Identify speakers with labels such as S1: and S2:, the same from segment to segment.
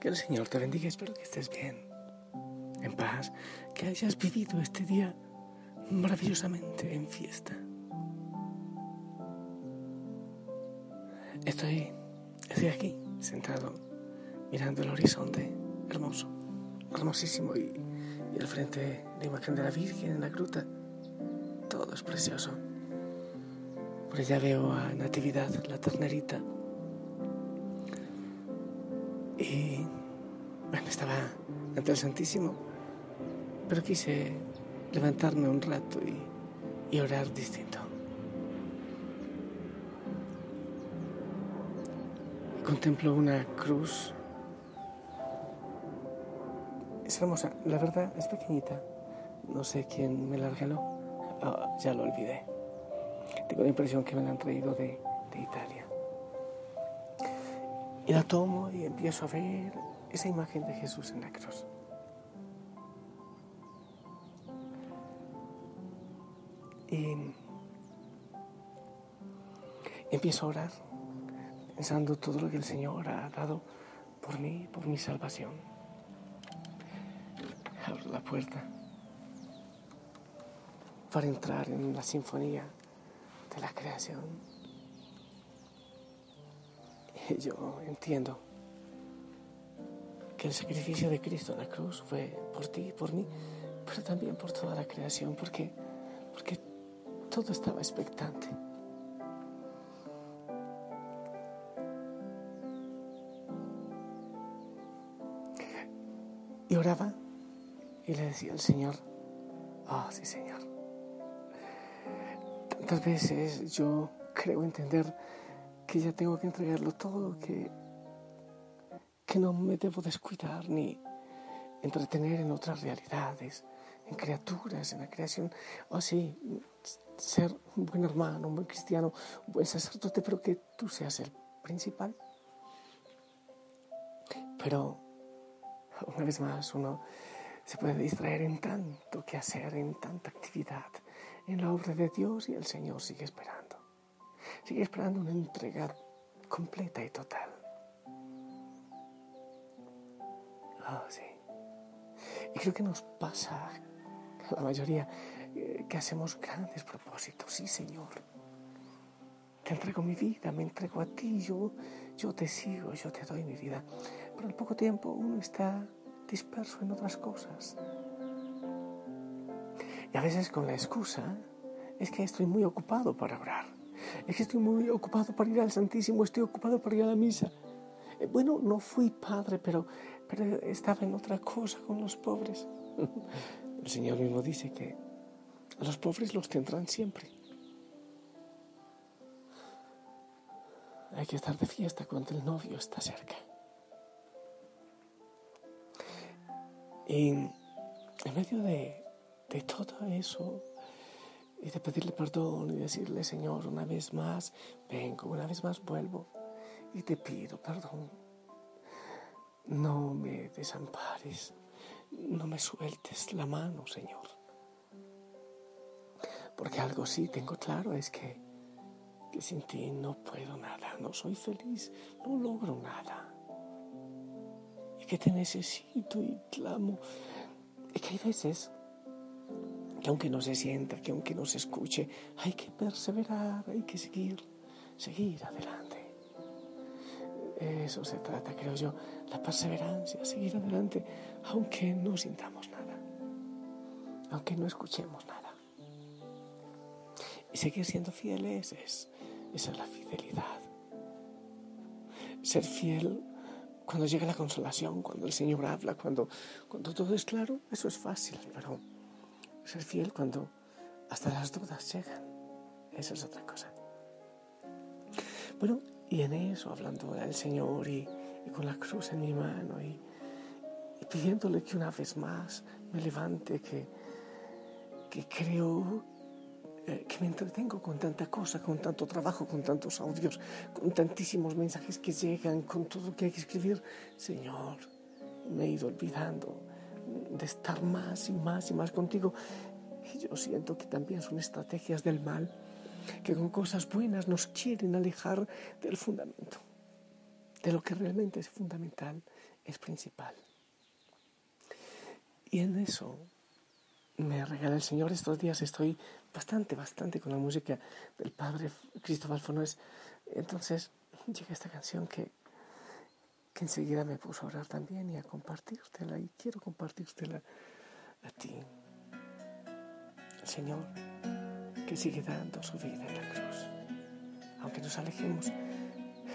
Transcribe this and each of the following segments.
S1: Que el Señor te bendiga, espero que estés bien, en paz, que hayas vivido este día maravillosamente en fiesta. Estoy, estoy aquí, sentado, mirando el horizonte, hermoso, hermosísimo, y, y al frente la imagen de la Virgen en la gruta. Todo es precioso. Por allá veo a Natividad, la ternerita. Y bueno, estaba ante el Santísimo, pero quise levantarme un rato y, orar distinto. Contemplo una cruz. Es hermosa, la verdad es pequeñita. No sé quién me la regaló. Ah, ya lo olvidé. Tengo la impresión que me la han traído de Italia. Y la tomo y empiezo a ver esa imagen de Jesús en la cruz. Y empiezo a orar, pensando todo lo que el Señor ha dado por mí, por mi salvación. Abro la puerta para entrar en la sinfonía de la creación. Y yo entiendo que el sacrificio de Cristo en la cruz fue por ti, por mí, pero también por toda la creación, porque, porque todo estaba expectante. Y oraba y le decía al Señor, ah, oh, sí Señor. Tantas veces yo creo entender que ya tengo que entregarlo todo, que, que no me debo descuidar ni entretener en otras realidades, en criaturas, en la creación. Oh, sí, ser un buen hermano, un buen cristiano, un buen sacerdote, pero que tú seas el principal. Pero una vez más uno se puede distraer en tanto que hacer, en tanta actividad, en la obra de Dios y el Señor sigue esperando. Sigue esperando una entrega completa y total. Oh, sí. Y creo que nos pasa a la mayoría eh, que hacemos grandes propósitos. Sí, Señor. Te entrego mi vida, me entrego a ti, yo, yo te sigo, yo te doy mi vida. Pero al poco tiempo uno está disperso en otras cosas. Y a veces con la excusa es que estoy muy ocupado para orar. Es que estoy muy ocupado para ir al Santísimo, estoy ocupado para ir a la misa. Eh, bueno, no fui padre, pero, pero estaba en otra cosa con los pobres. El Señor mismo dice que a los pobres los tendrán siempre. Hay que estar de fiesta cuando el novio está cerca. Y en medio de, de todo eso, y de pedirle perdón y decirle, Señor, una vez más vengo, una vez más vuelvo y te pido perdón. No me desampares, no me sueltes la mano, Señor. Porque algo sí tengo claro es que, sin ti no puedo nada, no soy feliz, no logro nada que te necesito y clamo. Y que hay veces que aunque no se sienta, que aunque no se escuche, hay que perseverar, hay que seguir, seguir adelante. Eso se trata, creo yo, la perseverancia, seguir adelante, aunque no sintamos nada, aunque no escuchemos nada. Y seguir siendo fieles es, es la fidelidad. Ser fiel cuando llega la consolación, cuando el Señor habla, cuando, cuando todo es claro, eso es fácil, pero ser fiel cuando hasta las dudas llegan, eso es otra cosa. Bueno, y en eso, hablando del Señor y, con la cruz en mi mano y, y, pidiéndole que una vez más me levante, que, que creo eh, que me entretengo con tanta cosa, con tanto trabajo, con tantos audios, con tantísimos mensajes que llegan, con todo lo que hay que escribir. Señor, me he ido olvidando de estar más y más y más contigo. Y yo siento que también son estrategias del mal, que con cosas buenas nos quieren alejar del fundamento, de lo que realmente es fundamental es principal. Y en eso me regala el Señor estos días. Estoy bastante, bastante con la música del Padre Cristóbal Fonoes. Entonces llega esta canción que, que enseguida me puso a orar también y a compartírtela. Y quiero compartírtela a ti. Señor que sigue dando su vida en la cruz. Aunque nos alejemos,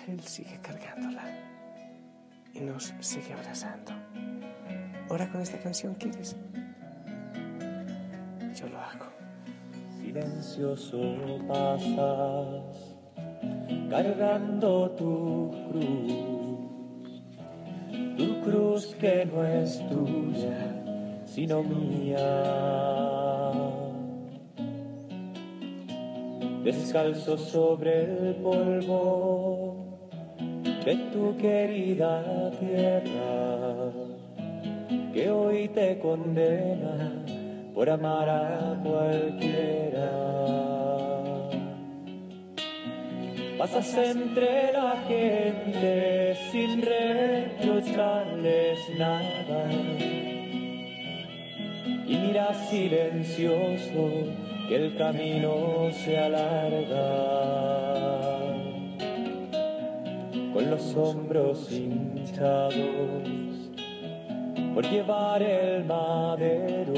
S1: Él sigue cargándola y nos sigue abrazando. Ora con esta canción, ¿quieres? Yo lo hago.
S2: Silencioso pasas, cargando tu cruz, cruz que no es tuya, sino mía. descalzo sobre el polvo de tu querida tierra, que hoy te condena por amar a cualquiera. Pasas entre la gente sin reprocharles nada y miras silencioso que el camino se alarga. Con los hombros hinchados por llevar el madero,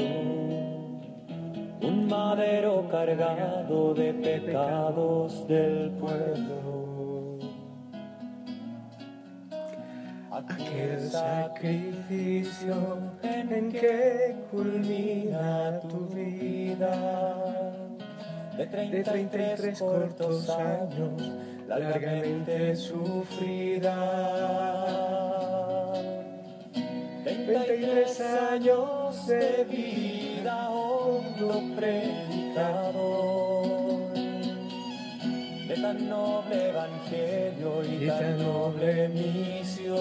S2: un madero cargado de pecados del pueblo.
S1: aquel sacrificio en que culmina tu vida. De 33 cortos años, largamente sufrida. 33 años de vida, hondo predicador
S2: tan noble evangelio y, tan noble misión.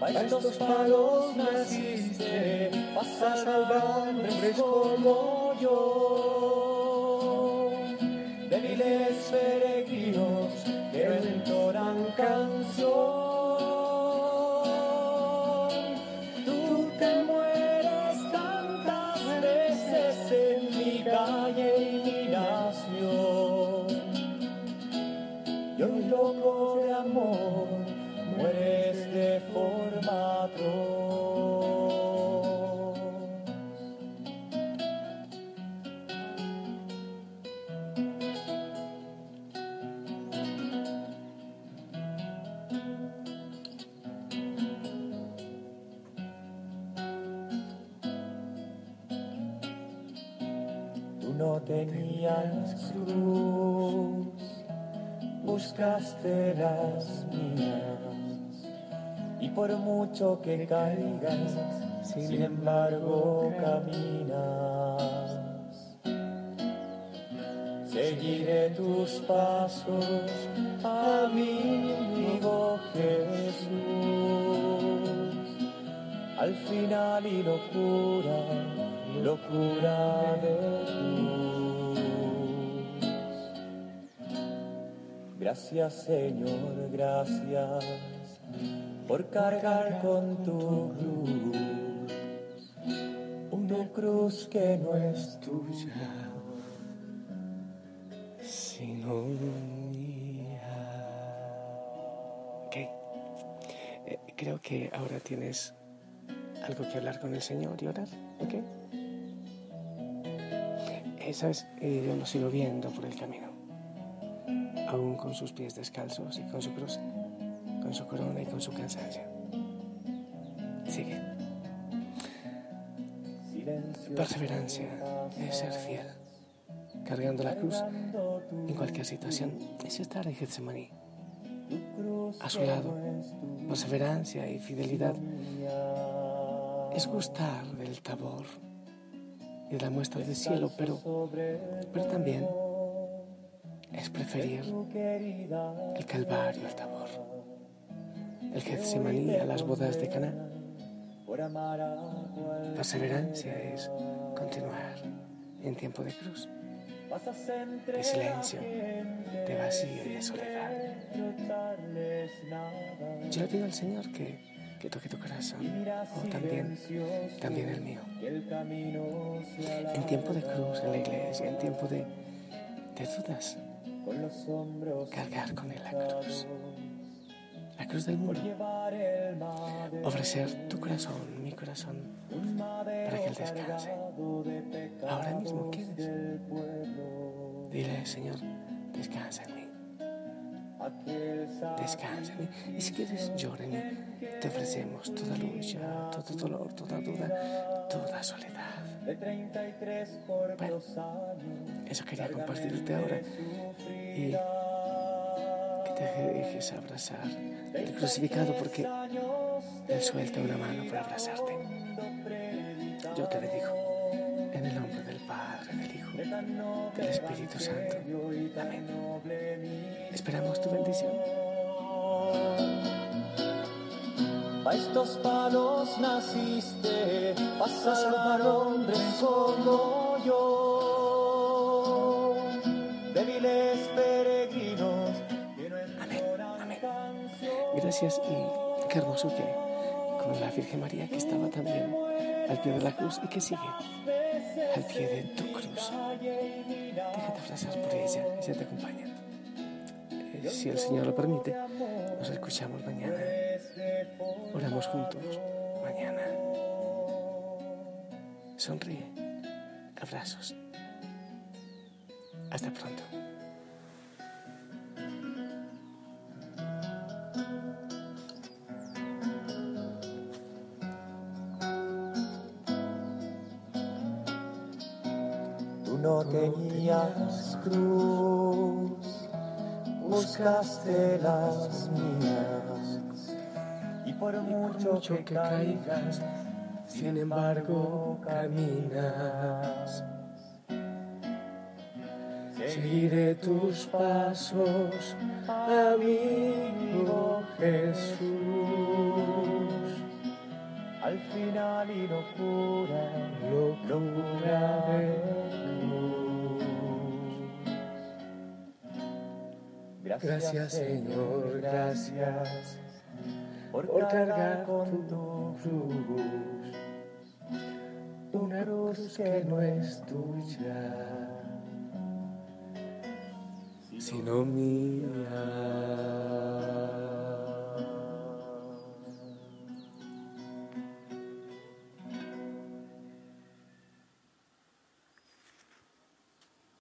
S1: Para estos palos naciste, vas a salvar hombres como yo.
S2: Débiles tenías cruz, buscaste las mías, y por mucho que caigas, sin embargo caminas. Seguiré tus pasos, amigo Jesús. Al final y locura, locura de tu Gracias Señor, gracias por cargar con tu cruz, una cruz que no es tuya,
S1: sino mía. Ok, eh, creo que ahora tienes algo que hablar con el Señor y orar, ¿ok? Eh, Sabes, eh, yo lo sigo viendo por el camino aún con sus pies descalzos y con su cruz, con su corona y con su cansancio. Sigue. Perseverancia es ser fiel, cargando la cruz en cualquier situación, es estar en Getsemaní. A su lado, perseverancia y fidelidad es gustar del tabor y de la muestra del cielo, pero, pero también es preferir el Calvario al Tabor, el Getsemaní a las bodas de Caná. Perseverancia es continuar en tiempo de cruz, de silencio, de vacío y de soledad. Yo le pido al Señor que, que toque tu corazón, o también, también el mío. En tiempo de cruz en la iglesia, en tiempo de, de dudas, cargar con él la cruz la cruz del mundo. Ofrecer tu corazón, mi corazón, para que Él descanse. Ahora mismo quieres. Dile, Señor, descansa en mí. Descansa en mí. Y si quieres, llora en mí. Te ofrecemos toda lucha, todo dolor, toda duda, toda soledad. Bueno, eso quería compartirte ahora. Y te dejes abrazar el crucificado porque Él suelta una mano para abrazarte. Yo te bendigo en el nombre del Padre, del Hijo, del Espíritu Santo. Amén. Esperamos tu bendición.
S2: A estos palos naciste, a salvar hombres como yo,
S1: Gracias y qué hermoso que con la Virgen María que estaba también al pie de la cruz y que sigue al pie de tu cruz. Déjate abrazar por ella, ella te acompaña. Eh, si el Señor lo permite, nos escuchamos mañana. Oramos juntos mañana. Sonríe. Abrazos. Hasta pronto.
S2: Cruz, buscaste las mías. Y por mucho, que, caigas, sin embargo caminas. Seguiré tus pasos, amigo Jesús. Al final y locura, locura de Gracias Señor, gracias por cargar con tu cruz, una cruz que no es tuya, sino mía.